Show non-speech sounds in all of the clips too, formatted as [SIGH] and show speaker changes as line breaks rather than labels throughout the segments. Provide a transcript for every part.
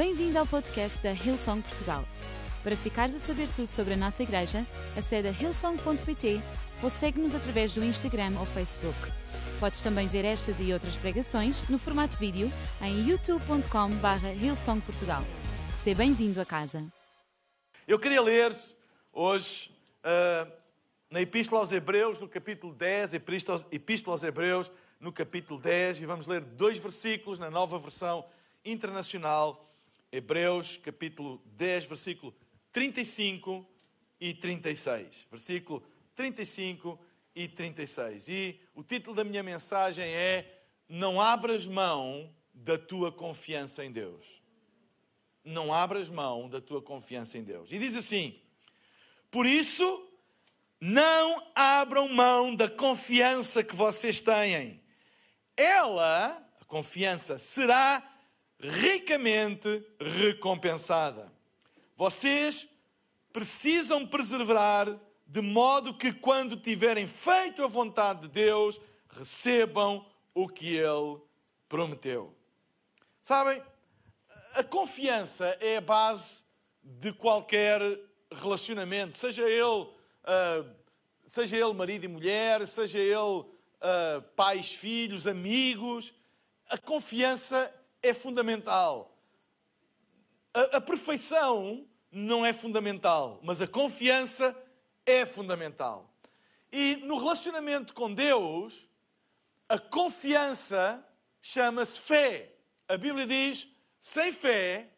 Bem-vindo ao podcast da Hillsong Portugal. Para ficares a saber tudo sobre a nossa igreja, acede a hillsong.pt ou segue-nos através do Instagram ou Facebook. Podes também ver estas e outras pregações no formato vídeo em youtube.com.br hillsongportugal. Seja bem-vindo a casa.
Eu queria ler hoje uh, na Epístola aos Hebreus, no capítulo 10, Epístola aos Hebreus, no capítulo 10, e vamos ler dois versículos na nova versão internacional, Hebreus, capítulo 10, versículo 35 e 36. Versículo 35 e 36. E o título da minha mensagem é: Não abras mão da tua confiança em Deus. Não abras mão da tua confiança em Deus. E diz assim: Por isso, não abram mão da confiança que vocês têm. Ela, a confiança, será ricamente recompensada. Vocês precisam preservar de modo que, quando tiverem feito a vontade de Deus, recebam o que Ele prometeu. Sabem, a confiança é a base de qualquer relacionamento, seja ele, uh, seja ele marido e mulher, seja ele uh, pais, filhos, amigos. A confiança é fundamental. A, a perfeição não é fundamental, mas a confiança é fundamental. E no relacionamento com Deus, a confiança chama-se fé. A Bíblia diz: sem fé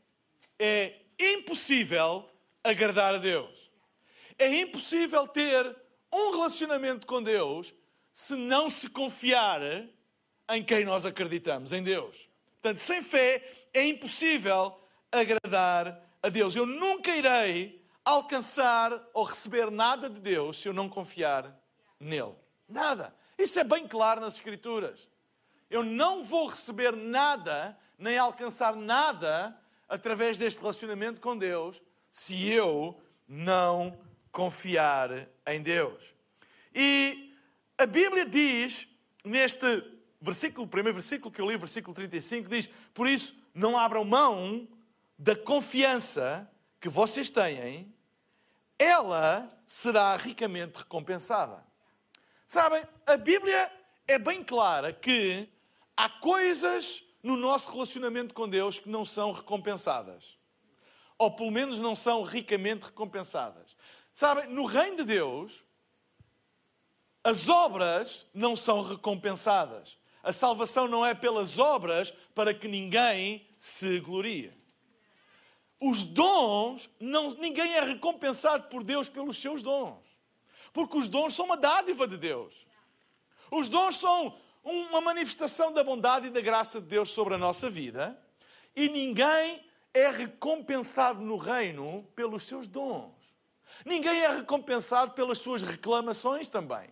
é impossível agradar a Deus. É impossível ter um relacionamento com Deus se não se confiar em quem nós acreditamos, em Deus. Portanto, sem fé é impossível agradar a Deus. Eu nunca irei alcançar ou receber nada de Deus se eu não confiar nele. Nada. Isso é bem claro nas Escrituras. Eu não vou receber nada, nem alcançar nada através deste relacionamento com Deus se eu não confiar em Deus. E a Bíblia diz, neste versículo, o primeiro versículo que eu li, versículo 35, diz: Por isso, não abram mão da confiança que vocês têm, ela será ricamente recompensada. Sabem, a Bíblia é bem clara que há coisas no nosso relacionamento com Deus que não são recompensadas. Ou pelo menos não são ricamente recompensadas. Sabem, no reino de Deus, as obras não são recompensadas. A salvação não é pelas obras para que ninguém se glorie. Os dons, não, ninguém é recompensado por Deus pelos seus dons. Porque os dons são uma dádiva de Deus. Os dons são uma manifestação da bondade e da graça de Deus sobre a nossa vida. E ninguém é recompensado no reino pelos seus dons. Ninguém é recompensado pelas suas reclamações também.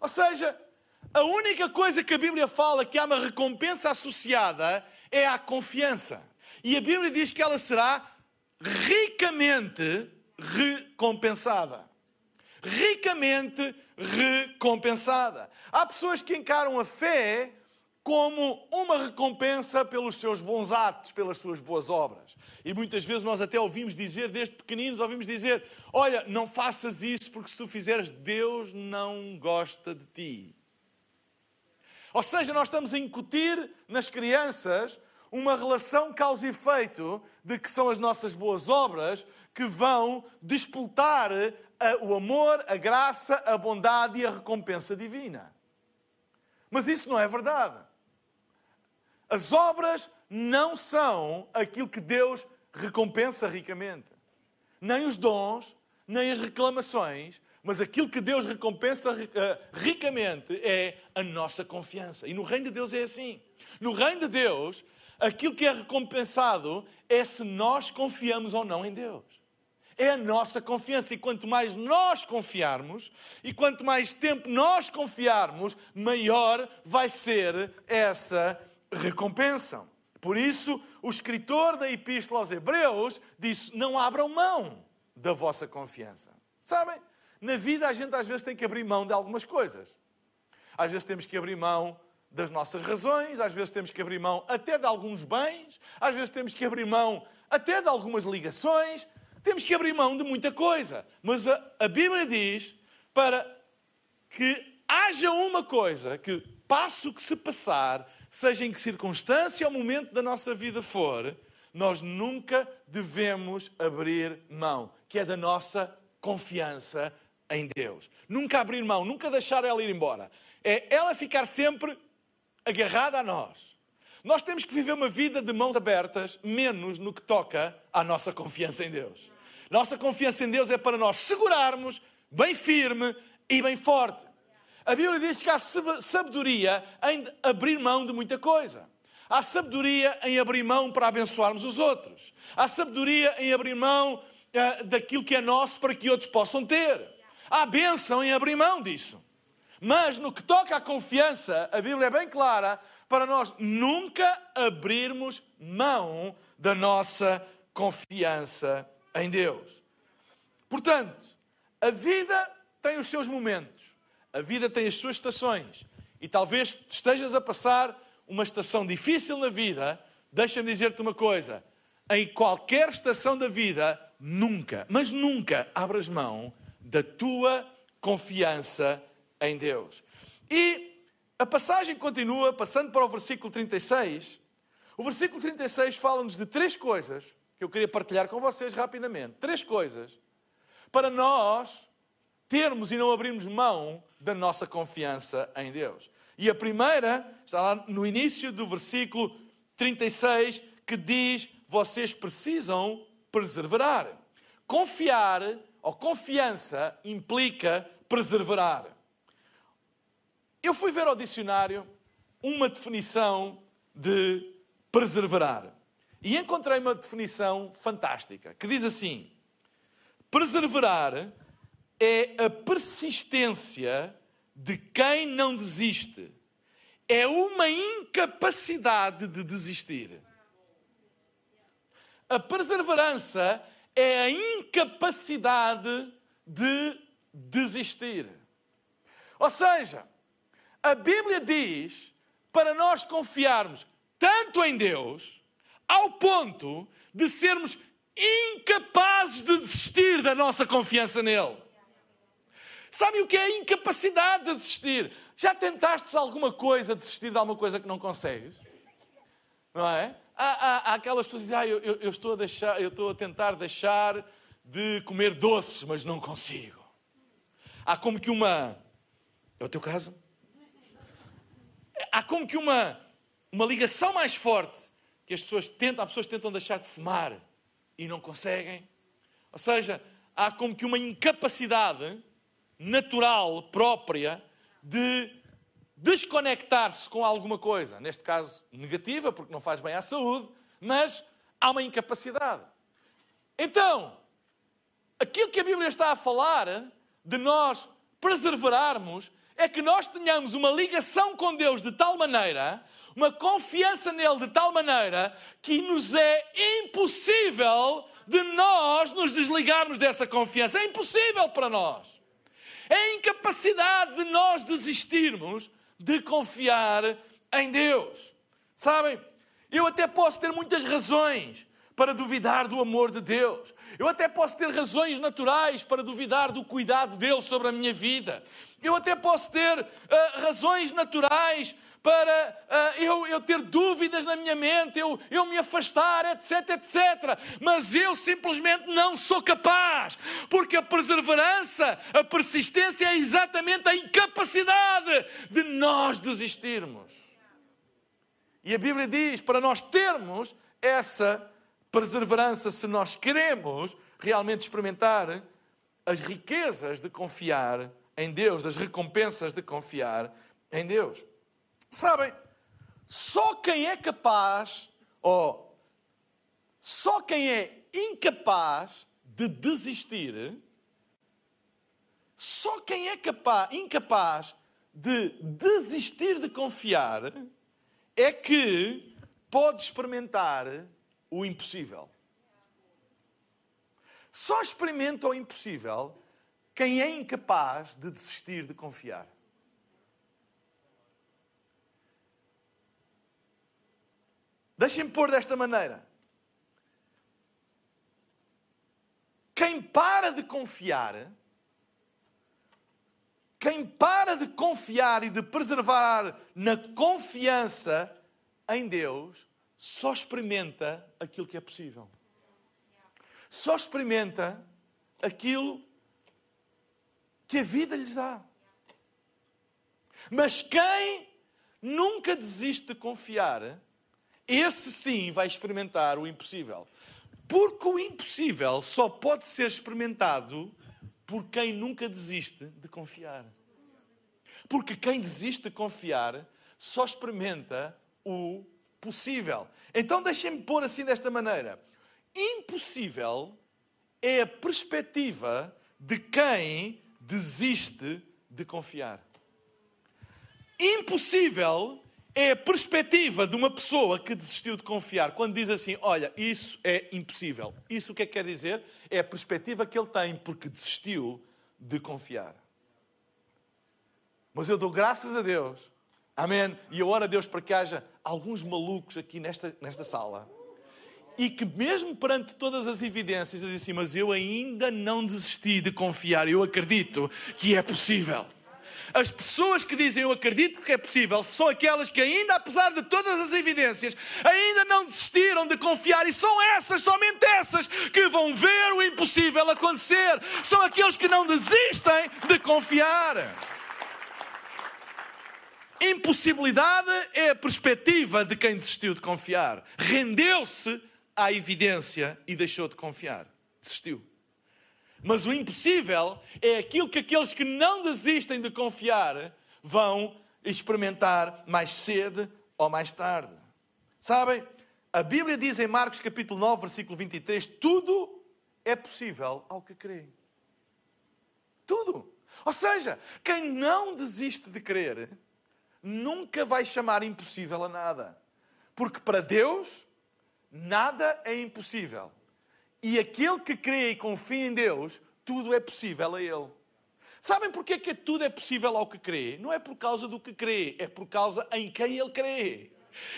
Ou seja, a única coisa que a Bíblia fala que há uma recompensa associada é a confiança. E a Bíblia diz que ela será ricamente recompensada. Ricamente recompensada. Há pessoas que encaram a fé como uma recompensa pelos seus bons atos, pelas suas boas obras. E muitas vezes nós até ouvimos dizer, desde pequeninos, ouvimos dizer: Olha, não faças isso porque se tu fizeres, Deus não gosta de ti. Ou seja, nós estamos a incutir nas crianças uma relação causa e efeito de que são as nossas boas obras que vão disputar o amor, a graça, a bondade e a recompensa divina. Mas isso não é verdade. As obras não são aquilo que Deus recompensa ricamente. Nem os dons, nem as reclamações, mas aquilo que Deus recompensa uh, ricamente é a nossa confiança. E no reino de Deus é assim. No reino de Deus, aquilo que é recompensado é se nós confiamos ou não em Deus. É a nossa confiança. E quanto mais nós confiarmos, e quanto mais tempo nós confiarmos, maior vai ser essa recompensa. Por isso, o escritor da Epístola aos Hebreus disse: Não abram mão da vossa confiança. Sabem? Na vida, a gente às vezes tem que abrir mão de algumas coisas. Às vezes temos que abrir mão das nossas razões, às vezes temos que abrir mão até de alguns bens, às vezes temos que abrir mão até de algumas ligações, temos que abrir mão de muita coisa. Mas a, a Bíblia diz para que haja uma coisa que, passo que se passar, seja em que circunstância ou momento da nossa vida for, nós nunca devemos abrir mão, que é da nossa confiança em Deus. Nunca abrir mão, nunca deixar ela ir embora. É ela ficar sempre agarrada a nós. Nós temos que viver uma vida de mãos abertas, menos no que toca à nossa confiança em Deus. Nossa confiança em Deus é para nós segurarmos bem firme e bem forte. A Bíblia diz que há sabedoria em abrir mão de muita coisa. Há sabedoria em abrir mão para abençoarmos os outros. Há sabedoria em abrir mão uh, daquilo que é nosso para que outros possam ter. Há bênção em abrir mão disso. Mas no que toca à confiança, a Bíblia é bem clara para nós nunca abrirmos mão da nossa confiança em Deus. Portanto, a vida tem os seus momentos, a vida tem as suas estações, e talvez estejas a passar uma estação difícil na vida. Deixa-me dizer-te uma coisa: em qualquer estação da vida, nunca, mas nunca abras mão da tua confiança em Deus. E a passagem continua, passando para o versículo 36. O versículo 36 fala-nos de três coisas que eu queria partilhar com vocês rapidamente. Três coisas para nós termos e não abrirmos mão da nossa confiança em Deus. E a primeira está lá no início do versículo 36 que diz: vocês precisam perseverar. Confiar ou confiança implica perseverar. Eu fui ver ao dicionário uma definição de perseverar e encontrei uma definição fantástica que diz assim: perseverar é a persistência de quem não desiste, é uma incapacidade de desistir. A perseverança é a incapacidade de desistir. Ou seja, a Bíblia diz para nós confiarmos tanto em Deus, ao ponto de sermos incapazes de desistir da nossa confiança nele. Sabe o que é a incapacidade de desistir? Já tentaste alguma coisa, desistir de alguma coisa que não consegues? Não é? Há, há, há aquelas pessoas que dizem, ah, eu, eu, estou a deixar, eu estou a tentar deixar de comer doces, mas não consigo. Há como que uma. É o teu caso? há como que uma, uma ligação mais forte que as pessoas tentam, as pessoas tentam deixar de fumar e não conseguem. Ou seja, há como que uma incapacidade natural, própria, de desconectar-se com alguma coisa. Neste caso, negativa, porque não faz bem à saúde, mas há uma incapacidade. Então, aquilo que a Bíblia está a falar de nós preservarmos é que nós tenhamos uma ligação com Deus de tal maneira, uma confiança nele de tal maneira, que nos é impossível de nós nos desligarmos dessa confiança. É impossível para nós. É a incapacidade de nós desistirmos de confiar em Deus. Sabem, eu até posso ter muitas razões para duvidar do amor de Deus. Eu até posso ter razões naturais para duvidar do cuidado dele sobre a minha vida. Eu até posso ter uh, razões naturais para uh, eu, eu, ter dúvidas na minha mente, eu, eu me afastar, etc, etc. Mas eu simplesmente não sou capaz, porque a perseverança, a persistência é exatamente a incapacidade de nós desistirmos. E a Bíblia diz para nós termos essa perseverança, se nós queremos realmente experimentar as riquezas de confiar em Deus, das recompensas de confiar em Deus. Sabem, só quem é capaz, ou só quem é incapaz de desistir, só quem é capaz, incapaz de desistir de confiar, é que pode experimentar o impossível. Só experimenta o impossível quem é incapaz de desistir de confiar? Deixem-me pôr desta maneira. Quem para de confiar, quem para de confiar e de preservar na confiança em Deus, só experimenta aquilo que é possível. Só experimenta aquilo que a vida lhes dá. Mas quem nunca desiste de confiar, esse sim vai experimentar o impossível. Porque o impossível só pode ser experimentado por quem nunca desiste de confiar. Porque quem desiste de confiar só experimenta o possível. Então deixem-me pôr assim desta maneira: impossível é a perspectiva de quem desiste de confiar. Impossível é a perspectiva de uma pessoa que desistiu de confiar quando diz assim: Olha, isso é impossível. Isso o que é que quer dizer? É a perspectiva que ele tem porque desistiu de confiar. Mas eu dou graças a Deus, amém, e eu oro a Deus para que haja alguns malucos aqui nesta, nesta sala e que, mesmo perante todas as evidências, dizem assim: Mas eu ainda não desisti de confiar, eu acredito que é possível. As pessoas que dizem eu acredito que é possível são aquelas que, ainda apesar de todas as evidências, ainda não desistiram de confiar, e são essas, somente essas, que vão ver o impossível acontecer. São aqueles que não desistem de confiar. Impossibilidade é a perspectiva de quem desistiu de confiar. Rendeu-se à evidência e deixou de confiar. Desistiu. Mas o impossível é aquilo que aqueles que não desistem de confiar vão experimentar mais cedo ou mais tarde. Sabem? A Bíblia diz em Marcos capítulo 9, versículo 23, tudo é possível ao que crê. Tudo. Ou seja, quem não desiste de crer, nunca vai chamar impossível a nada. Porque para Deus, nada é impossível. E aquele que crê e confia em Deus, tudo é possível a Ele. Sabem porquê que tudo é possível ao que crê? Não é por causa do que crê, é por causa em quem ele crê.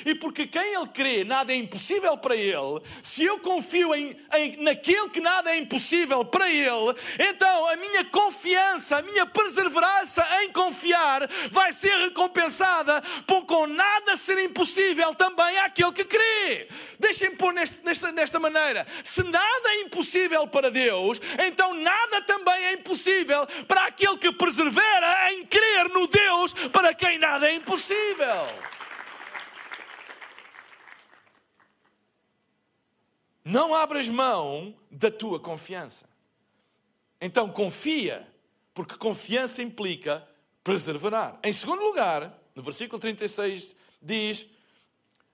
E porque quem ele crê, nada é impossível para ele. Se eu confio em, em, naquele que nada é impossível para ele, então a minha confiança, a minha perseverança em confiar vai ser recompensada por com nada ser impossível também àquele que crê. Deixem-me pôr neste, nesta, nesta maneira: se nada é impossível para Deus, então nada também é impossível para aquele que persevera em crer no Deus para quem nada é impossível. Não abras mão da tua confiança. Então confia, porque confiança implica preservar. Em segundo lugar, no versículo 36 diz: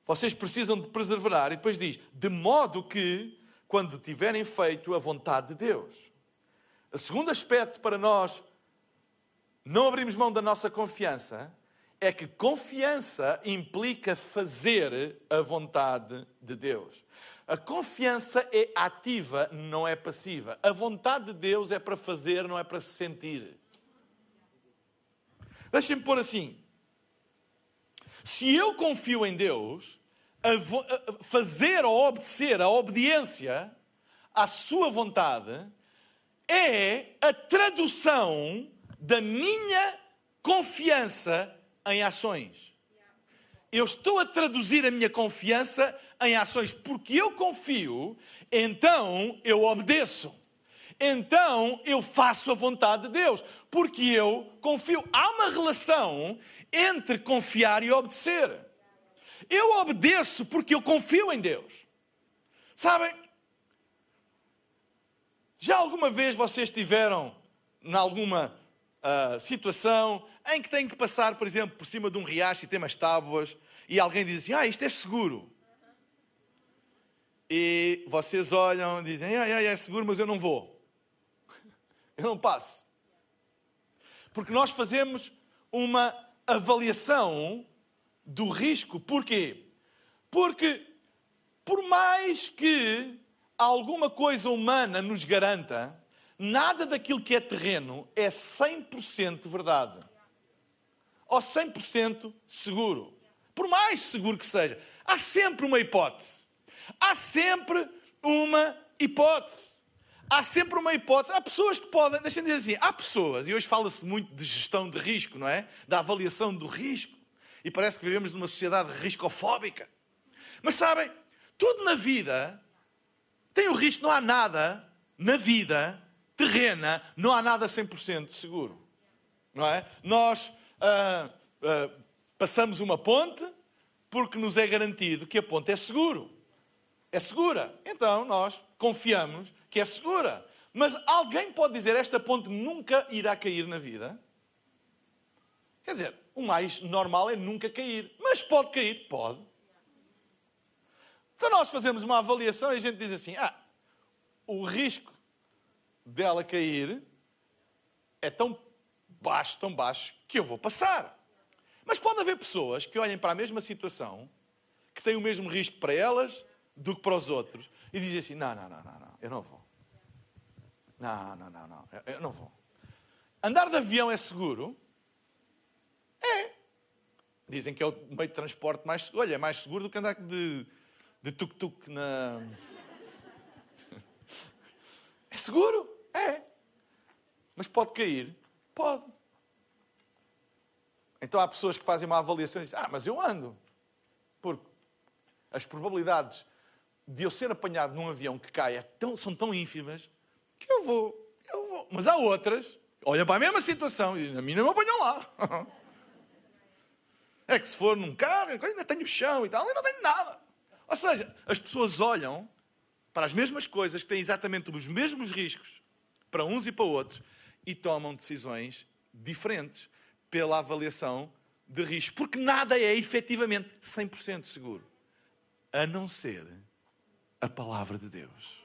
vocês precisam de preservar, e depois diz: de modo que, quando tiverem feito a vontade de Deus. O segundo aspecto para nós não abrirmos mão da nossa confiança é que confiança implica fazer a vontade de Deus. A confiança é ativa, não é passiva. A vontade de Deus é para fazer, não é para se sentir. Deixem-me pôr assim. Se eu confio em Deus, a fazer ou obedecer, a obediência à Sua vontade, é a tradução da minha confiança em ações. Eu estou a traduzir a minha confiança em ações, porque eu confio, então eu obedeço. Então eu faço a vontade de Deus, porque eu confio. Há uma relação entre confiar e obedecer. Eu obedeço porque eu confio em Deus. Sabem? Já alguma vez vocês tiveram, em alguma uh, situação, em que têm que passar, por exemplo, por cima de um riacho e tem umas tábuas, e alguém diz assim: Ah, isto é seguro e vocês olham e dizem: ah, é seguro, mas eu não vou. [LAUGHS] Eu não passo. Porque nós fazemos uma avaliação do risco. Porquê? Porque, por mais que alguma coisa humana nos garanta, nada daquilo que é terreno é 100% verdade. Ou 100% seguro. Por mais seguro que seja. há sempre uma hipótese. Há sempre uma hipótese. Há sempre uma hipótese. Há pessoas que podem, deixem-me dizer assim, há pessoas, e hoje fala-se muito de gestão de risco, não é? Da avaliação do risco. E parece que vivemos numa sociedade riscofóbica. Mas sabem, tudo na vida tem o risco, não há nada na vida terrena, não há nada 100% seguro. Não é? Nós ah, ah, passamos uma ponte porque nos é garantido que a ponte é seguro. É segura. Então nós confiamos que é segura. Mas alguém pode dizer esta ponte nunca irá cair na vida? Quer dizer, o mais normal é nunca cair. Mas pode cair? Pode. Então nós fazemos uma avaliação e a gente diz assim: ah, o risco dela cair é tão baixo, tão baixo, que eu vou passar. Mas pode haver pessoas que olhem para a mesma situação, que têm o mesmo risco para elas do que para os outros, e dizem assim: não, não, não, não, não eu não vou. Não, não, não, não, eu não vou. Andar de avião é seguro? É. Dizem que é o meio de transporte mais seguro. Olha, é mais seguro do que andar de, de tuk-tuk na. [LAUGHS] É seguro? É. Mas pode cair? Pode. Então há pessoas que fazem uma avaliação e dizem: Ah, mas eu ando. Porque as probabilidades de eu ser apanhado num avião que caia é tão, são tão ínfimas que eu vou, eu vou. Mas há outras, olham para a mesma situação e dizem: A mim não me apanham lá. [LAUGHS] É que se for num carro, ainda tenho chão e tal, e não tenho nada. Ou seja, as pessoas olham para as mesmas coisas, que têm exatamente os mesmos riscos para uns e para outros, e tomam decisões diferentes pela avaliação de risco. Porque nada é efetivamente 100% seguro, a não ser a palavra de Deus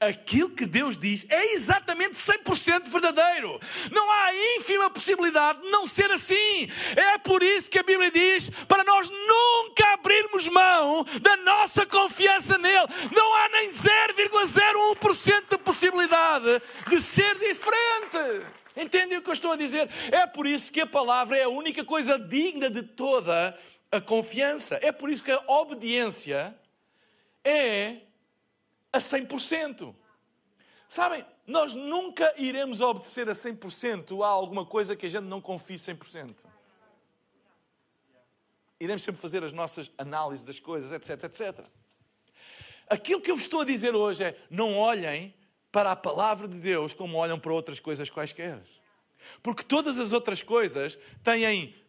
aquilo que Deus diz é exatamente 100% verdadeiro. Não há ínfima possibilidade de não ser assim. É por isso que a Bíblia diz para nós nunca abrirmos mão da nossa confiança nele. Não há nem 0,01% de possibilidade de ser diferente. Entendem o que eu estou a dizer? É por isso que a palavra é a única coisa digna de toda a confiança. É por isso que a obediência é a 100%. Sabem, nós nunca iremos obedecer a 100% a alguma coisa que a gente não confie 100%. Iremos sempre fazer as nossas análises das coisas, etc, etc. Aquilo que eu vos estou a dizer hoje é: não olhem para a palavra de Deus como olham para outras coisas quaisquer. Porque todas as outras coisas têm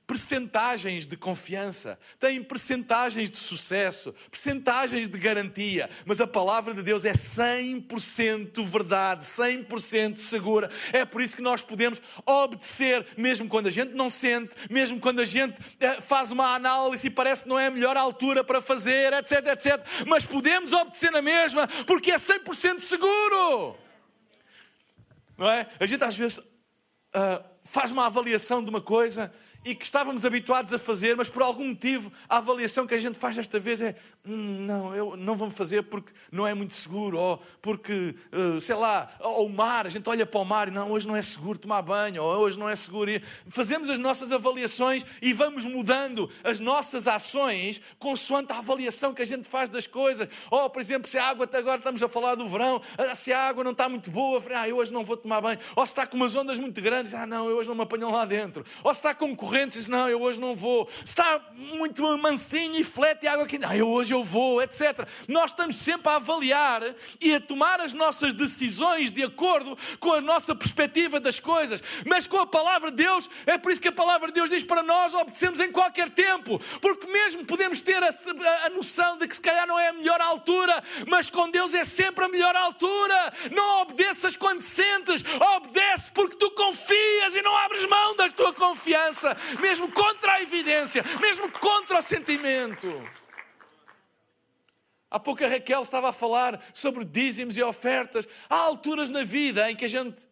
percentagens de confiança, têm percentagens de sucesso, percentagens de garantia, mas a palavra de Deus é 100% verdade, 100% segura. É por isso que nós podemos obedecer, mesmo quando a gente não sente, mesmo quando a gente eh, faz uma análise e parece que não é a melhor altura para fazer, etc, etc. Mas podemos obedecer na mesma, porque é 100% seguro. Não é? A gente às vezes uh, faz uma avaliação de uma coisa e que estávamos habituados a fazer, mas por algum motivo a avaliação que a gente faz desta vez é não, eu não vou fazer porque não é muito seguro, ou porque, uh, sei lá, ou o mar, a gente olha para o mar e não, hoje não é seguro tomar banho, ou hoje não é seguro. E fazemos as nossas avaliações e vamos mudando as nossas ações consoante a avaliação que a gente faz das coisas. Ou, por exemplo, se a água, agora estamos a falar do verão, ah, se a água não está muito boa, ah, eu hoje não vou tomar banho. Ou se está com umas ondas muito grandes, ah, não, eu hoje não me apanham lá dentro. Ou se está com corrente correntes, não, eu hoje não vou. Está muito mansinho e flete água aqui, não, eu hoje eu vou, etc. Nós estamos sempre a avaliar e a tomar as nossas decisões de acordo com a nossa perspectiva das coisas. Mas com a palavra de Deus, é por isso que a palavra de Deus diz para nós obedecemos em qualquer tempo. Porque mesmo podemos ter a, a, a noção de que se calhar não é a melhor altura, mas com Deus é sempre a melhor altura. Não obedeças quando sentes, obedece porque tu confias e não abres mão da tua confiança mesmo contra a evidência, mesmo contra o sentimento. Há pouco a Raquel estava a falar sobre dízimos e ofertas. Há alturas na vida em que a gente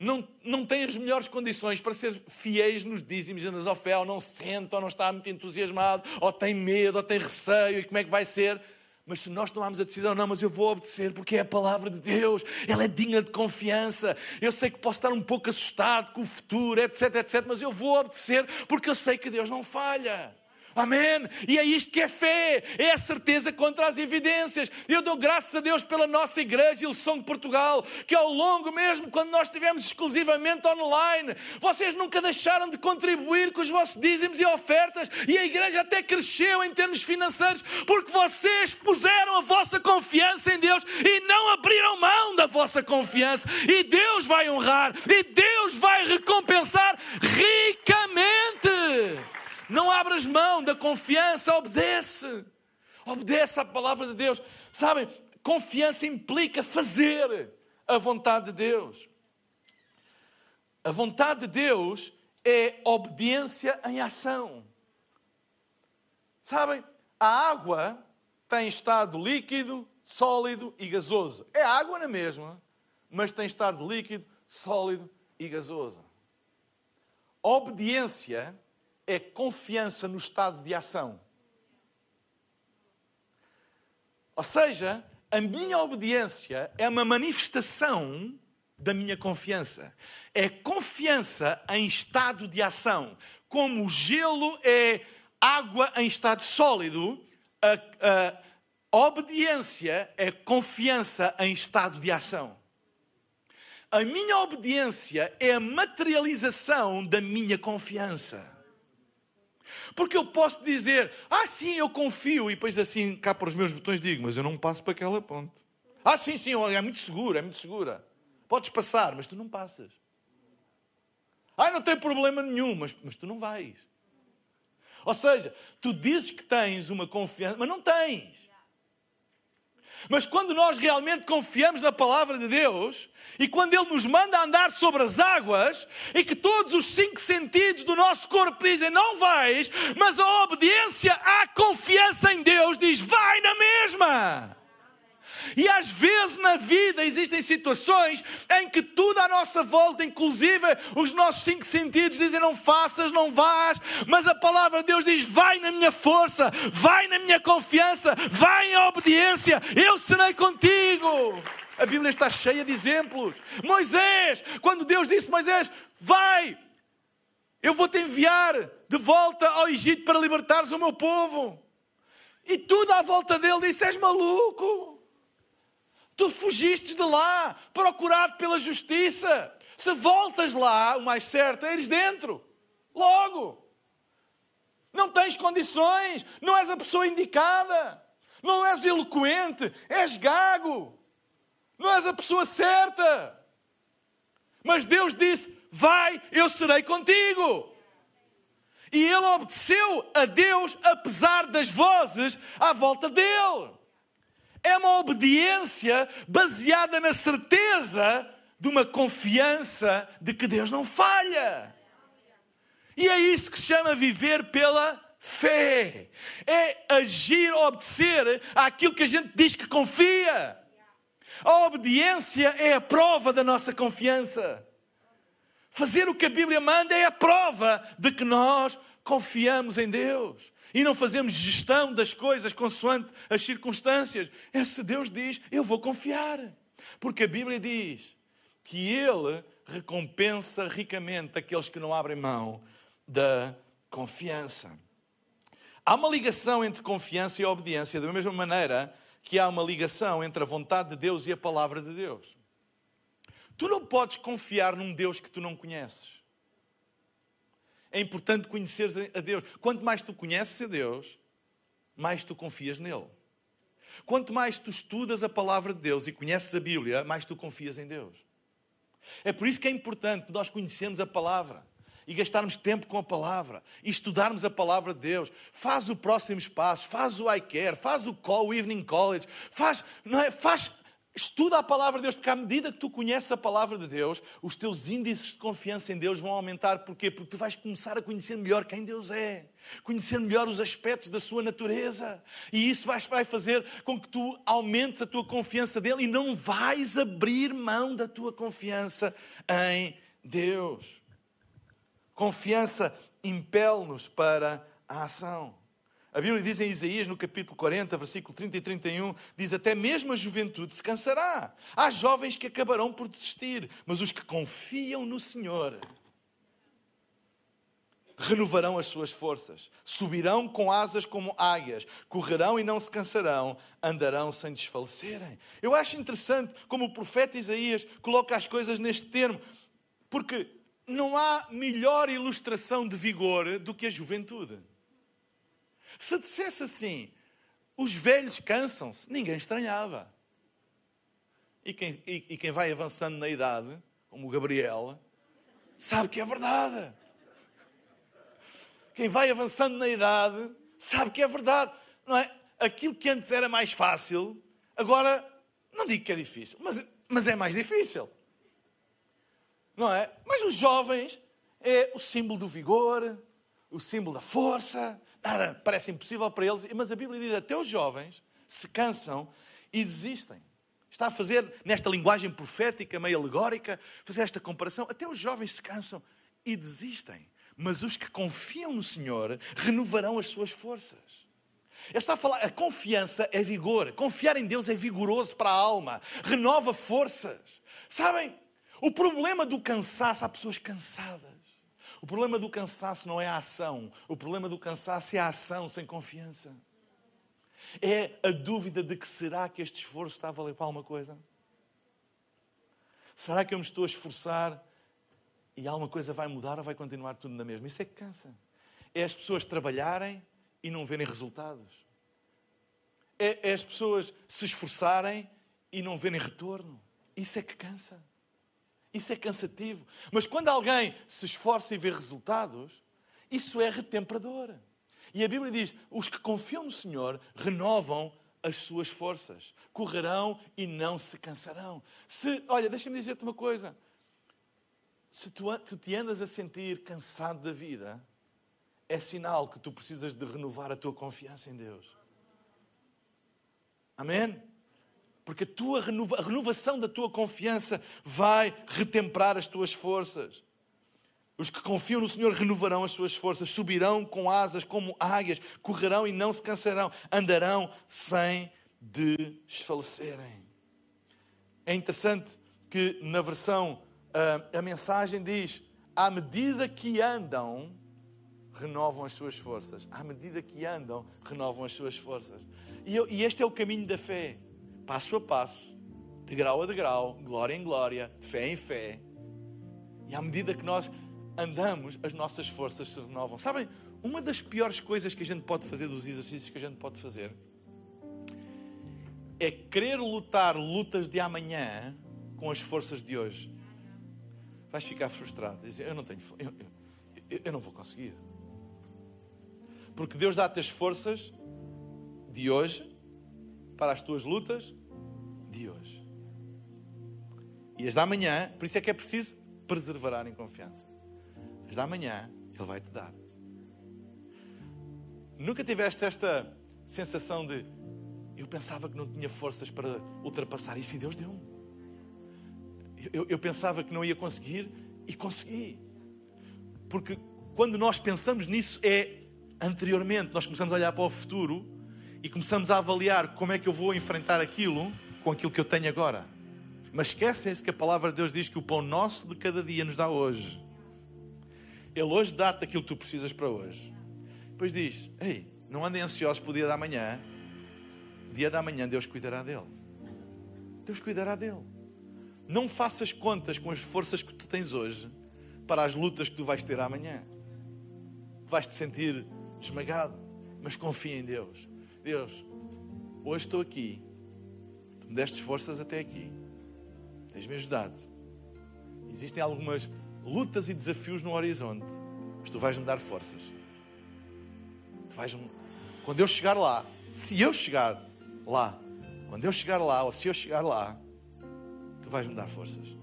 não, não tem as melhores condições para ser fiéis nos dízimos e nas ofertas, ou não sente, ou não está muito entusiasmado, ou tem medo, ou tem receio, e como é que vai ser? Mas se nós tomarmos a decisão, não, mas eu vou obedecer porque é a palavra de Deus, ela é digna de confiança. Eu sei que posso estar um pouco assustado com o futuro, etc, etc, mas eu vou obedecer porque eu sei que Deus não falha. Amém? E é isto que é fé, é a certeza contra as evidências. Eu dou graças a Deus pela nossa igreja Ilson de Portugal, que ao longo mesmo, quando nós estivemos exclusivamente online, vocês nunca deixaram de contribuir com os vossos dízimos e ofertas, e a igreja até cresceu em termos financeiros, porque vocês puseram a vossa confiança em Deus e não abriram mão da vossa confiança, e Deus vai honrar, e Deus vai recompensar ricamente. Não abras mão da confiança, obedece. Obedece à palavra de Deus. Sabem, confiança implica fazer a vontade de Deus. A vontade de Deus é obediência em ação. Sabem, a água tem estado líquido, sólido e gasoso. É água na mesma, mas tem estado líquido, sólido e gasoso. Obediência é confiança no estado de ação. Ou seja, a minha obediência é uma manifestação da minha confiança. É confiança em estado de ação. Como o gelo é água em estado sólido, a, a obediência é confiança em estado de ação. A minha obediência é a materialização da minha confiança. Porque eu posso dizer, ah, sim, eu confio, e depois assim, cá para os meus botões digo, mas eu não passo para aquela ponte. Ah, sim, sim, é muito segura, é muito segura. Podes passar, mas tu não passas. Ah, não tem problema nenhum, mas, mas tu não vais. Ou seja, tu dizes que tens uma confiança, mas não tens. Mas quando nós realmente confiamos na palavra de Deus e quando Ele nos manda andar sobre as águas e que todos os cinco sentidos do nosso corpo dizem não vais, mas a obediência à confiança em Deus diz vai na mesma. E às vezes na vida existem situações em que tudo à nossa volta, inclusive os nossos cinco sentidos, dizem não faças, não vás, mas a palavra de Deus diz: vai na minha força, vai na minha confiança, vai em obediência, eu serei contigo. A Bíblia está cheia de exemplos. Moisés, quando Deus disse: Moisés, vai, eu vou te enviar de volta ao Egito para libertares o meu povo. E tudo à volta dele disse: És maluco. Tu fugiste de lá, procurado pela justiça. Se voltas lá, o mais certo é ires dentro. Logo. Não tens condições, não és a pessoa indicada, não és eloquente, és gago, não és a pessoa certa. Mas Deus disse: Vai, eu serei contigo. E ele obedeceu a Deus apesar das vozes à volta dele. É uma obediência baseada na certeza de uma confiança de que Deus não falha. E é isso que se chama viver pela fé. É agir, obedecer àquilo que a gente diz que confia. A obediência é a prova da nossa confiança. Fazer o que a Bíblia manda é a prova de que nós confiamos em Deus e não fazemos gestão das coisas consoante as circunstâncias. É se Deus diz, eu vou confiar. Porque a Bíblia diz que Ele recompensa ricamente aqueles que não abrem mão da confiança. Há uma ligação entre confiança e obediência, da mesma maneira que há uma ligação entre a vontade de Deus e a palavra de Deus. Tu não podes confiar num Deus que tu não conheces. É importante conheceres a Deus. Quanto mais tu conheces a Deus, mais tu confias nele. Quanto mais tu estudas a palavra de Deus e conheces a Bíblia, mais tu confias em Deus. É por isso que é importante nós conhecermos a palavra e gastarmos tempo com a palavra e estudarmos a palavra de Deus. Faz o próximo passo, faz o I Care, faz o Call, o Evening College, faz, não é? faz Estuda a palavra de Deus, porque à medida que tu conheces a palavra de Deus, os teus índices de confiança em Deus vão aumentar. Porquê? Porque tu vais começar a conhecer melhor quem Deus é, conhecer melhor os aspectos da sua natureza. E isso vai fazer com que tu aumentes a tua confiança dele e não vais abrir mão da tua confiança em Deus. Confiança impele-nos para a ação. A Bíblia diz em Isaías, no capítulo 40, versículo 30 e 31, diz: Até mesmo a juventude se cansará. Há jovens que acabarão por desistir, mas os que confiam no Senhor renovarão as suas forças, subirão com asas como águias, correrão e não se cansarão, andarão sem desfalecerem. Eu acho interessante como o profeta Isaías coloca as coisas neste termo, porque não há melhor ilustração de vigor do que a juventude. Se dissesse assim, os velhos cansam-se, ninguém estranhava. E quem, e, e quem vai avançando na idade, como o Gabriel, sabe que é verdade. Quem vai avançando na idade sabe que é verdade. Não é? Aquilo que antes era mais fácil, agora não digo que é difícil, mas, mas é mais difícil. Não é? Mas os jovens é o símbolo do vigor, o símbolo da força. Parece impossível para eles, mas a Bíblia diz até os jovens se cansam e desistem. Está a fazer, nesta linguagem profética, meio alegórica, fazer esta comparação. Até os jovens se cansam e desistem. Mas os que confiam no Senhor renovarão as suas forças. Ele está a falar, a confiança é vigor. Confiar em Deus é vigoroso para a alma. Renova forças. Sabem, o problema do cansaço, há pessoas cansadas. O problema do cansaço não é a ação. O problema do cansaço é a ação sem confiança. É a dúvida de que será que este esforço está a valer para alguma coisa? Será que eu me estou a esforçar e alguma coisa vai mudar ou vai continuar tudo na mesma? Isso é que cansa. É as pessoas trabalharem e não verem resultados. É, é as pessoas se esforçarem e não verem retorno. Isso é que cansa. Isso é cansativo. Mas quando alguém se esforça e vê resultados, isso é retemperador. E a Bíblia diz: os que confiam no Senhor renovam as suas forças, correrão e não se cansarão. Se, olha, deixa-me dizer-te uma coisa: se tu, tu te andas a sentir cansado da vida, é sinal que tu precisas de renovar a tua confiança em Deus. Amém? Porque a, tua renova, a renovação da tua confiança vai retemperar as tuas forças. Os que confiam no Senhor renovarão as suas forças, subirão com asas como águias, correrão e não se cansarão, andarão sem desfalecerem. É interessante que na versão a, a mensagem diz: à medida que andam, renovam as suas forças. À medida que andam, renovam as suas forças. E, eu, e este é o caminho da fé, passo a passo, de grau a degrau, glória em glória, de fé em fé. E à medida que nós andamos, as nossas forças se renovam. Sabem, uma das piores coisas que a gente pode fazer, dos exercícios que a gente pode fazer, é querer lutar lutas de amanhã com as forças de hoje. Vais ficar frustrado. Dizer, eu não tenho, eu, eu, eu não vou conseguir. Porque Deus dá-te as forças de hoje para as tuas lutas de hoje. E as da manhã, por isso é que é preciso preservar em confiança. Mas da manhã Ele vai te dar. Nunca tiveste esta sensação de eu pensava que não tinha forças para ultrapassar isso e Deus deu-me. Eu, eu, pensava que não ia conseguir e consegui. Porque quando nós pensamos nisso é anteriormente, nós começamos a olhar para o futuro e começamos a avaliar como é que eu vou enfrentar aquilo com aquilo que eu tenho agora. Mas esquecem-se que a palavra de Deus diz que o pão nosso de cada dia nos dá hoje. Ele hoje dá-te aquilo que tu precisas para hoje. Depois diz: Ei, não andem ansiosos para o dia da manhã. Dia da manhã Deus cuidará dele. Deus cuidará dele. Não faças contas com as forças que tu tens hoje para as lutas que tu vais ter amanhã. Vais te sentir esmagado, mas confia em Deus. Deus, hoje estou aqui. Tu me deste forças até aqui. Tens-me ajudado. Existem algumas lutas e desafios no horizonte, mas tu vais-me dar forças. Tu vais Quando eu chegar lá, se eu chegar lá, quando eu chegar lá, ou se eu chegar lá, tu vais-me dar forças.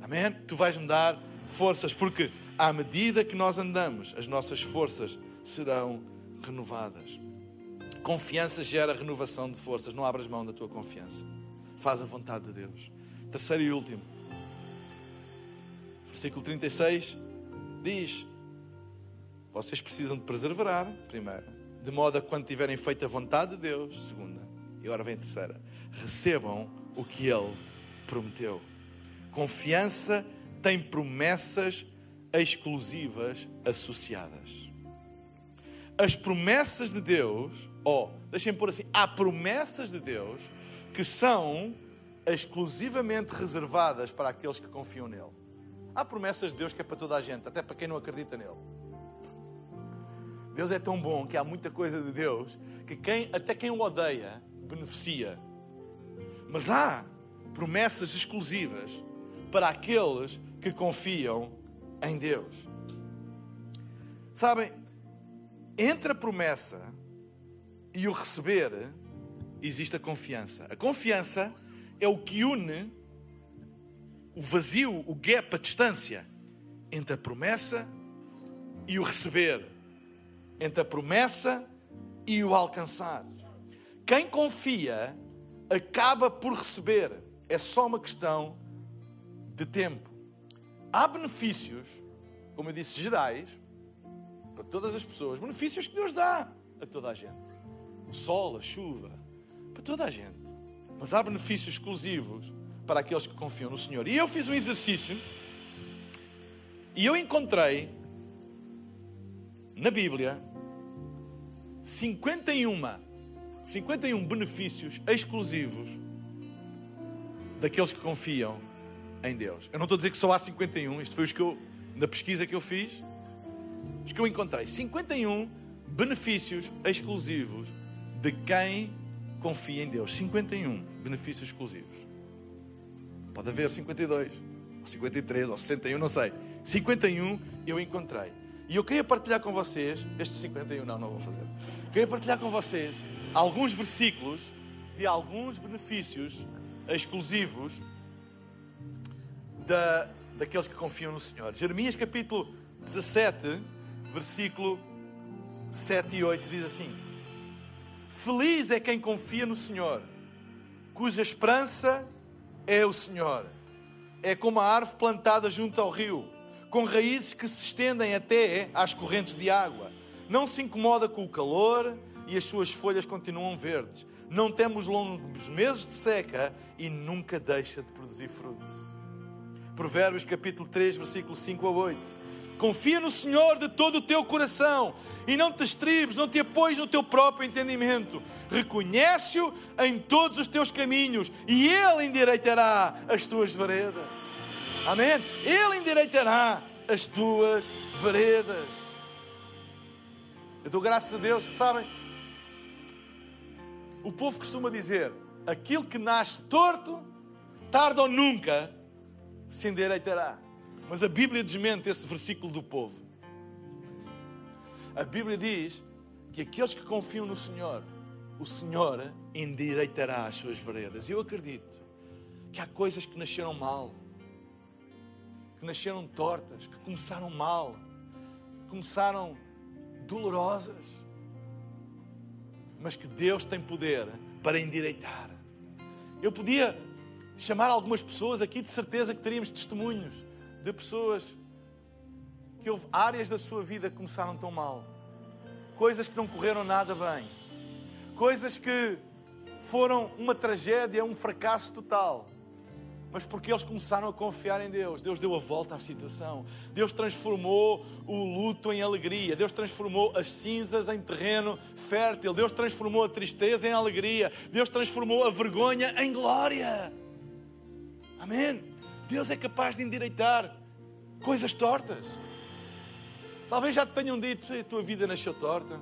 Amém? Tu vais-me dar forças, porque à medida que nós andamos, as nossas forças serão renovadas. Confiança gera renovação de forças. Não abras mão da tua confiança. Faz a vontade de Deus. Terceiro e último versículo 36 diz: Vocês precisam de preservar, primeiro, de modo a quando tiverem feito a vontade de Deus, segunda, e agora vem a terceira, recebam o que Ele prometeu. Confiança tem promessas exclusivas associadas. As promessas de Deus, ó, deixem-me pôr assim, há promessas de Deus que são exclusivamente reservadas para aqueles que confiam nele. Há promessas de Deus que é para toda a gente, até para quem não acredita nele. Deus é tão bom que há muita coisa de Deus que quem, até quem o odeia beneficia. Mas há promessas exclusivas para aqueles que confiam em Deus. Sabem, entre a promessa e o receber existe a confiança. A confiança é o que une o vazio, o gap, a distância entre a promessa e o receber, entre a promessa e o alcançar. Quem confia acaba por receber, é só uma questão de tempo. Há benefícios, como eu disse, gerais, para todas as pessoas, benefícios que Deus dá a toda a gente. O sol, a chuva, para toda a gente. Mas há benefícios exclusivos para aqueles que confiam no Senhor. E eu fiz um exercício e eu encontrei na Bíblia 51, 51 benefícios exclusivos daqueles que confiam em Deus. Eu não estou a dizer que só há 51, isto foi os que eu, na pesquisa que eu fiz, os que eu encontrei. 51 benefícios exclusivos de quem confia em Deus. 51 benefícios exclusivos. Pode haver 52, ou 53, ou 61, não sei. 51 eu encontrei. E eu queria partilhar com vocês, estes 51 não, não vou fazer. Queria partilhar com vocês alguns versículos de alguns benefícios exclusivos da, daqueles que confiam no Senhor. Jeremias capítulo 17, versículo 7 e 8 diz assim: Feliz é quem confia no Senhor, cuja esperança é o Senhor. É como a árvore plantada junto ao rio, com raízes que se estendem até às correntes de água. Não se incomoda com o calor e as suas folhas continuam verdes. Não temos longos meses de seca e nunca deixa de produzir frutos. Provérbios capítulo 3, versículo 5 a 8. Confia no Senhor de todo o teu coração e não te estribes, não te apoies no teu próprio entendimento. Reconhece-o em todos os teus caminhos e Ele endireitará as tuas veredas. Amém? Ele endireitará as tuas veredas. Eu dou graças a Deus, sabem? O povo costuma dizer: aquilo que nasce torto, tarde ou nunca, se endireitará. Mas a Bíblia desmente esse versículo do povo. A Bíblia diz que aqueles que confiam no Senhor, o Senhor endireitará as suas veredas. Eu acredito que há coisas que nasceram mal, que nasceram tortas, que começaram mal, começaram dolorosas, mas que Deus tem poder para endireitar. Eu podia chamar algumas pessoas aqui, de certeza que teríamos testemunhos de pessoas que houve áreas da sua vida que começaram tão mal, coisas que não correram nada bem, coisas que foram uma tragédia, um fracasso total. Mas porque eles começaram a confiar em Deus, Deus deu a volta à situação. Deus transformou o luto em alegria. Deus transformou as cinzas em terreno fértil. Deus transformou a tristeza em alegria. Deus transformou a vergonha em glória. Amém. Deus é capaz de endireitar coisas tortas. Talvez já te tenham dito, a tua vida nasceu torta.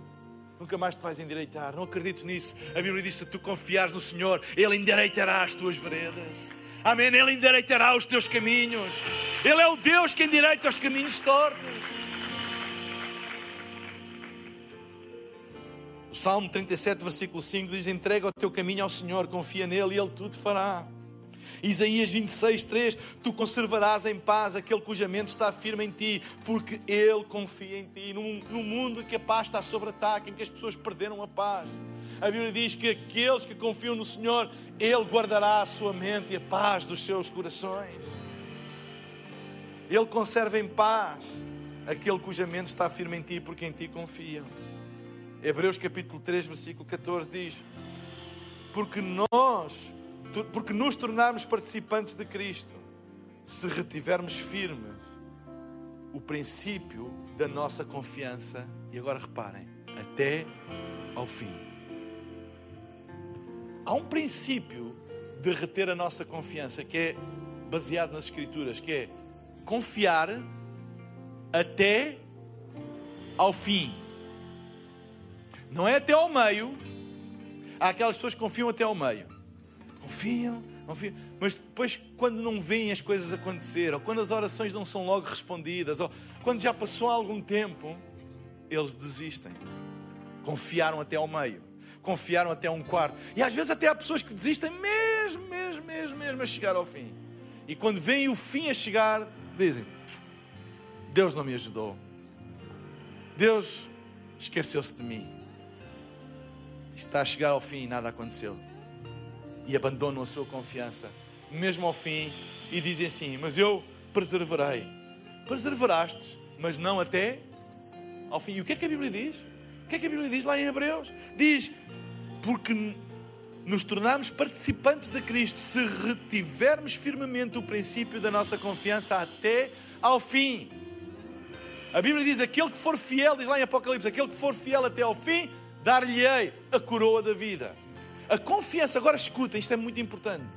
Nunca mais te vais endireitar. Não acredites nisso. A Bíblia diz: se tu confiares no Senhor, Ele endireitará as tuas veredas. Amém. Ele endireitará os teus caminhos. Ele é o Deus que endireita os caminhos tortos. O Salmo 37, versículo 5 diz: Entrega o teu caminho ao Senhor, confia nele e Ele tudo fará. Isaías 26, 3: Tu conservarás em paz aquele cuja mente está firme em ti, porque ele confia em ti. Num, num mundo que a paz está sob ataque, em que as pessoas perderam a paz, a Bíblia diz que aqueles que confiam no Senhor, Ele guardará a sua mente e a paz dos seus corações. Ele conserva em paz aquele cuja mente está firme em ti, porque em ti confiam. Hebreus capítulo 3, versículo 14 diz: Porque nós porque nos tornarmos participantes de Cristo, se retivermos firmes o princípio da nossa confiança, e agora reparem, até ao fim. Há um princípio de reter a nossa confiança que é baseado nas Escrituras, que é confiar até ao fim. Não é até ao meio. Há aquelas pessoas que confiam até ao meio. Confiam, confiam. Mas depois, quando não veem as coisas acontecer, ou quando as orações não são logo respondidas, ou quando já passou algum tempo, eles desistem. Confiaram até ao meio. Confiaram até um quarto. E às vezes até há pessoas que desistem mesmo, mesmo, mesmo, mesmo a chegar ao fim. E quando veem o fim a chegar, dizem: Deus não me ajudou. Deus esqueceu-se de mim. Está a chegar ao fim e nada aconteceu. E abandonam a sua confiança, mesmo ao fim, e dizem assim: Mas eu preservarei. Preservaraste, mas não até ao fim. E o que é que a Bíblia diz? O que é que a Bíblia diz lá em Hebreus? Diz: Porque nos tornamos participantes de Cristo se retivermos firmemente o princípio da nossa confiança até ao fim. A Bíblia diz: aquele que for fiel, diz lá em Apocalipse, aquele que for fiel até ao fim, dar-lhe-ei a coroa da vida. A confiança, agora escutem, isto é muito importante.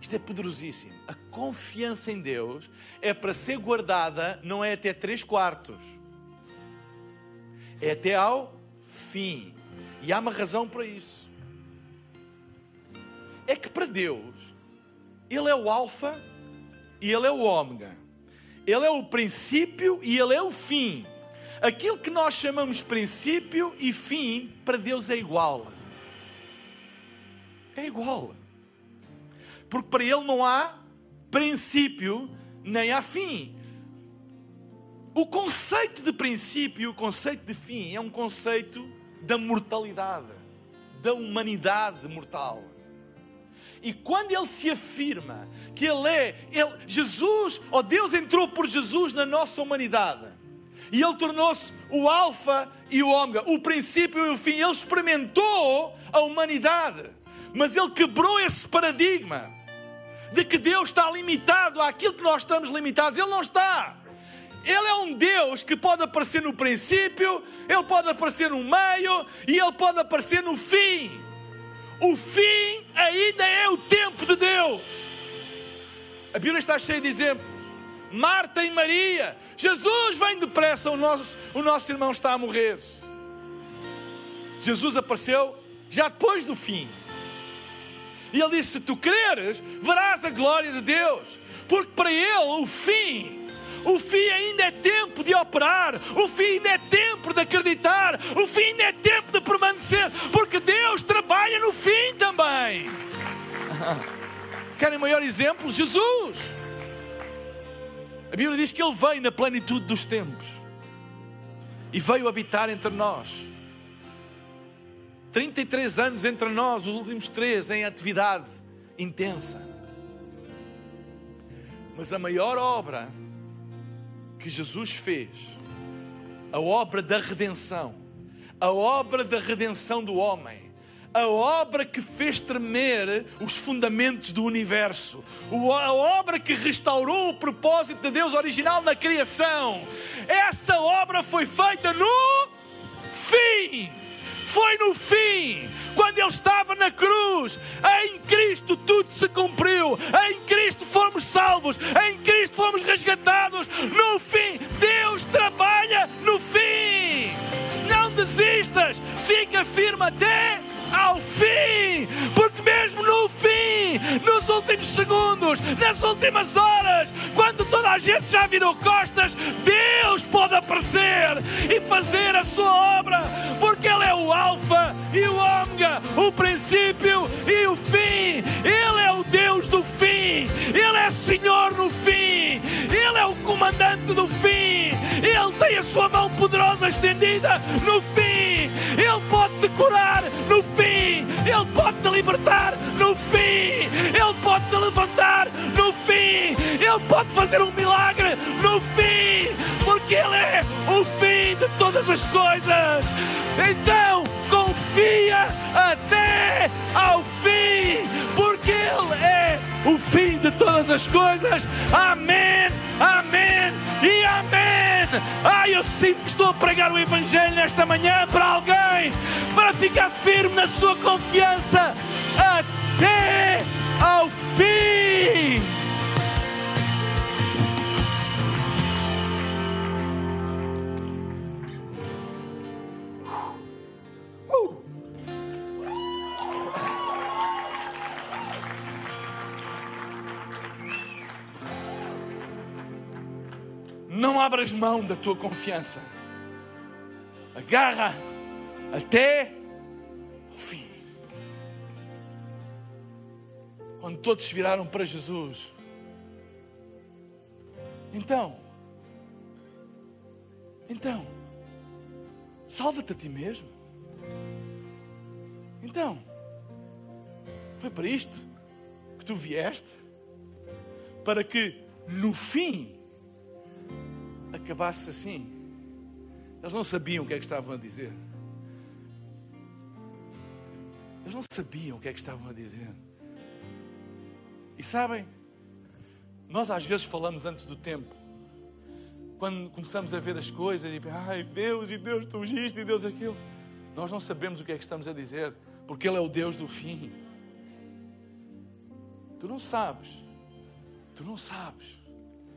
Isto é poderosíssimo. A confiança em Deus é para ser guardada, não é até três quartos, é até ao fim. E há uma razão para isso. É que para Deus, Ele é o Alfa e Ele é o Ômega. Ele é o princípio e Ele é o fim. Aquilo que nós chamamos princípio e fim, para Deus é igual. É igual. Porque para Ele não há princípio nem há fim. O conceito de princípio e o conceito de fim é um conceito da mortalidade, da humanidade mortal. E quando ele se afirma que ele é, ele, Jesus, ou oh Deus entrou por Jesus na nossa humanidade, e ele tornou-se o Alfa e o Ômega, o princípio e o fim, ele experimentou a humanidade, mas ele quebrou esse paradigma de que Deus está limitado àquilo que nós estamos limitados. Ele não está. Ele é um Deus que pode aparecer no princípio, ele pode aparecer no meio e ele pode aparecer no fim. O fim ainda é o tempo de Deus. A Bíblia está cheia de exemplos. Marta e Maria, Jesus vem depressa, o nosso, o nosso irmão está a morrer. Jesus apareceu já depois do fim. E ele disse: Se tu creres, verás a glória de Deus, porque para ele o fim o fim ainda é tempo de operar. O fim ainda é tempo de acreditar. O fim ainda é tempo de permanecer. Porque Deus trabalha no fim também. Querem maior exemplo? Jesus. A Bíblia diz que Ele veio na plenitude dos tempos e veio habitar entre nós. 33 anos entre nós, os últimos três em atividade intensa. Mas a maior obra que Jesus fez, a obra da redenção, a obra da redenção do homem, a obra que fez tremer os fundamentos do universo, a obra que restaurou o propósito de Deus original na criação. Essa obra foi feita no fim. Foi no fim, quando Ele estava na cruz. Em Cristo tudo se cumpriu. Em Cristo fomos salvos. Em Cristo fomos resgatados. No fim, Deus trabalha no fim. Não desistas. Fica firme até ao fim, porque mesmo no fim, nos últimos segundos, nas últimas horas, quando toda a gente já virou costas, Deus pode aparecer e fazer a sua obra, porque Ele é o Alfa e o Ômega, o princípio e o fim. Ele é o Deus do fim, Ele é Senhor no fim, Ele é o comandante do fim, Ele tem a sua mão poderosa estendida no fim, Ele pode te curar no fim fim, Ele pode te libertar no fim, Ele pode te levantar no fim, Ele pode fazer um milagre no fim, porque Ele é o fim de todas as coisas. Então, confia até ao fim, o fim de todas as coisas. Amém, amém e amém. Ah, eu sinto que estou a pregar o Evangelho nesta manhã para alguém, para ficar firme na sua confiança até ao fim. Não abras mão da tua confiança. Agarra até o fim. Quando todos viraram para Jesus, então, então, salva-te a ti mesmo. Então, foi para isto que tu vieste? Para que no fim acabasse assim. Eles não sabiam o que é que estavam a dizer. Eles não sabiam o que é que estavam a dizer. E sabem, nós às vezes falamos antes do tempo. Quando começamos a ver as coisas e ai Deus, e Deus tu isto, e Deus aquilo. Nós não sabemos o que é que estamos a dizer, porque Ele é o Deus do fim. Tu não sabes. Tu não sabes.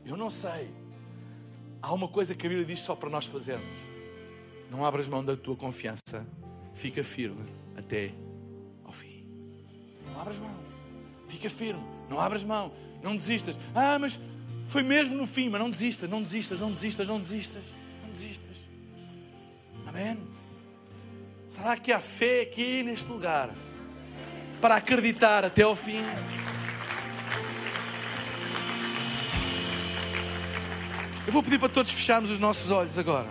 Eu não sei. Há uma coisa que a Bíblia diz só para nós fazermos. Não abras mão da tua confiança. Fica firme até ao fim. Não abras mão. Fica firme. Não abras mão. Não desistas. Ah, mas foi mesmo no fim. Mas não desistas, não desistas, não desistas, não desistas. Não desistas. Amém? Será que há fé aqui neste lugar para acreditar até ao fim? Eu vou pedir para todos fecharmos os nossos olhos agora.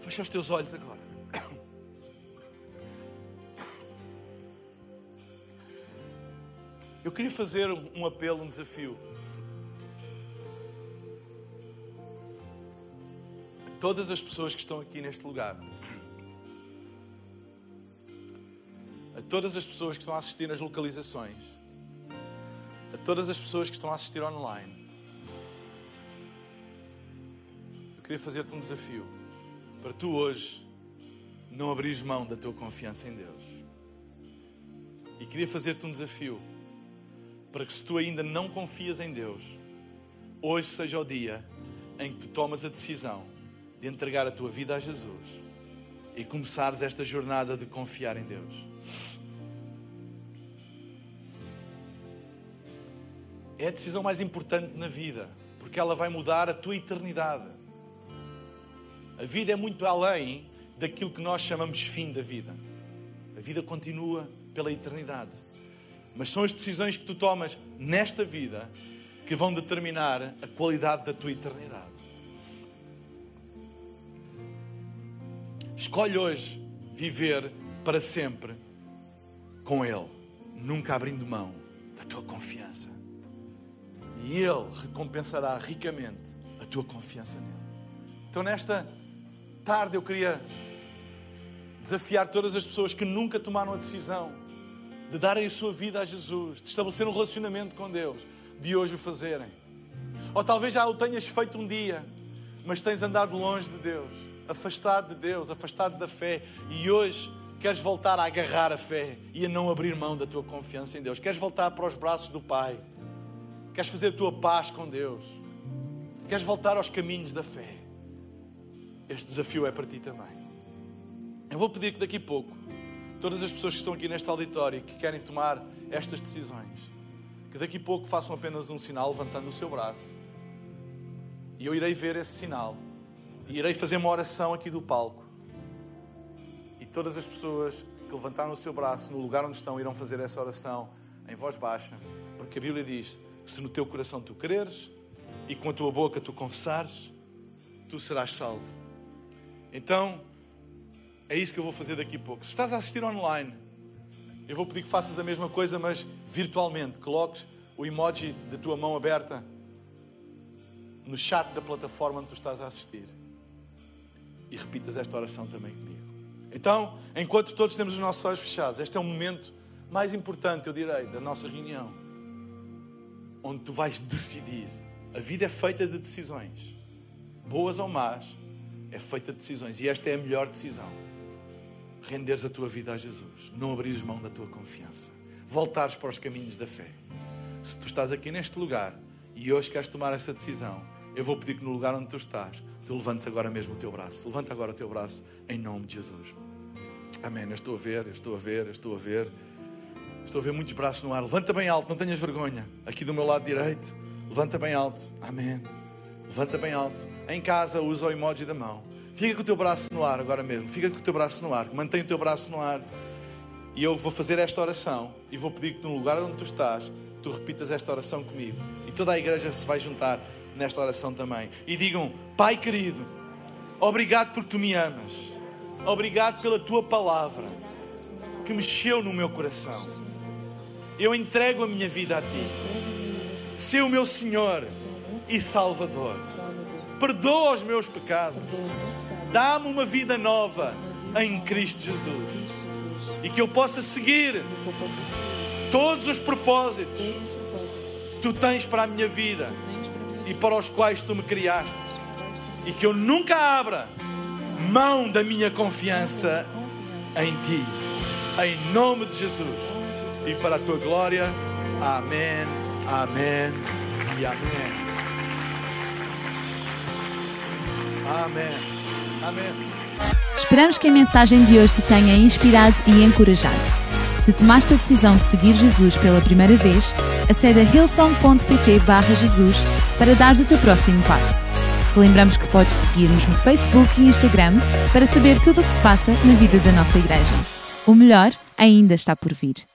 Fecha os teus olhos agora. Eu queria fazer um apelo, um desafio. Todas as pessoas que estão aqui neste lugar. A todas as pessoas que estão a assistir nas localizações, a todas as pessoas que estão a assistir online. Eu queria fazer-te um desafio para tu hoje não abrires mão da tua confiança em Deus. E queria fazer-te um desafio para que se tu ainda não confias em Deus, hoje seja o dia em que tu tomas a decisão de entregar a tua vida a Jesus e começares esta jornada de confiar em Deus. É a decisão mais importante na vida, porque ela vai mudar a tua eternidade. A vida é muito além daquilo que nós chamamos fim da vida. A vida continua pela eternidade. Mas são as decisões que tu tomas nesta vida que vão determinar a qualidade da tua eternidade. Escolhe hoje viver para sempre com Ele, nunca abrindo mão da tua confiança. E Ele recompensará ricamente a tua confiança nele. Então, nesta tarde, eu queria desafiar todas as pessoas que nunca tomaram a decisão de darem a sua vida a Jesus, de estabelecer um relacionamento com Deus, de hoje o fazerem. Ou talvez já o tenhas feito um dia, mas tens andado longe de Deus, afastado de Deus, afastado da fé, e hoje queres voltar a agarrar a fé e a não abrir mão da tua confiança em Deus. Queres voltar para os braços do Pai. Queres fazer a tua paz com Deus. Queres voltar aos caminhos da fé. Este desafio é para ti também. Eu vou pedir que daqui a pouco, todas as pessoas que estão aqui neste auditório que querem tomar estas decisões, que daqui a pouco façam apenas um sinal levantando o seu braço. E eu irei ver esse sinal. E irei fazer uma oração aqui do palco. E todas as pessoas que levantaram o seu braço no lugar onde estão irão fazer essa oração em voz baixa. Porque a Bíblia diz se no teu coração tu creres e com a tua boca tu confessares, tu serás salvo. Então, é isso que eu vou fazer daqui a pouco. Se estás a assistir online, eu vou pedir que faças a mesma coisa, mas virtualmente. Coloques o emoji da tua mão aberta no chat da plataforma onde tu estás a assistir. E repitas esta oração também comigo. Então, enquanto todos temos os nossos olhos fechados, este é um momento mais importante, eu direi, da nossa reunião, onde tu vais decidir. A vida é feita de decisões, boas ou más, é feita de decisões. E esta é a melhor decisão: renderes a tua vida a Jesus, não abrires mão da tua confiança, voltares para os caminhos da fé. Se tu estás aqui neste lugar e hoje queres tomar essa decisão, eu vou pedir que no lugar onde tu estás, tu levantes agora mesmo o teu braço. Levanta agora o teu braço em nome de Jesus. Amém. Eu estou a ver, eu estou a ver, eu estou a ver. Estou a ver muitos braços no ar. Levanta bem alto, não tenhas vergonha. Aqui do meu lado direito, levanta bem alto. Amém. Levanta bem alto. Em casa, usa o emoji da mão. Fica com o teu braço no ar agora mesmo. Fica com o teu braço no ar. Mantém o teu braço no ar. E eu vou fazer esta oração. E vou pedir que no lugar onde tu estás, tu repitas esta oração comigo. E toda a igreja se vai juntar nesta oração também. E digam: Pai querido, obrigado porque tu me amas. Obrigado pela tua palavra que mexeu no meu coração. Eu entrego a minha vida a ti. O meu Senhor e Salvador. Perdoa os meus pecados. Dá-me uma vida nova em Cristo Jesus. E que eu possa seguir todos os propósitos que tu tens para a minha vida e para os quais tu me criaste. E que eu nunca abra mão da minha confiança em ti. Em nome de Jesus. E para a tua glória. Amém, amém e amém. Amém, amém.
Esperamos que a mensagem de hoje te tenha inspirado e encorajado. Se tomaste a decisão de seguir Jesus pela primeira vez, acede a hillsong.pt Jesus para dar o teu próximo passo. Lembramos que podes seguir-nos no Facebook e Instagram para saber tudo o que se passa na vida da nossa igreja. O melhor ainda está por vir.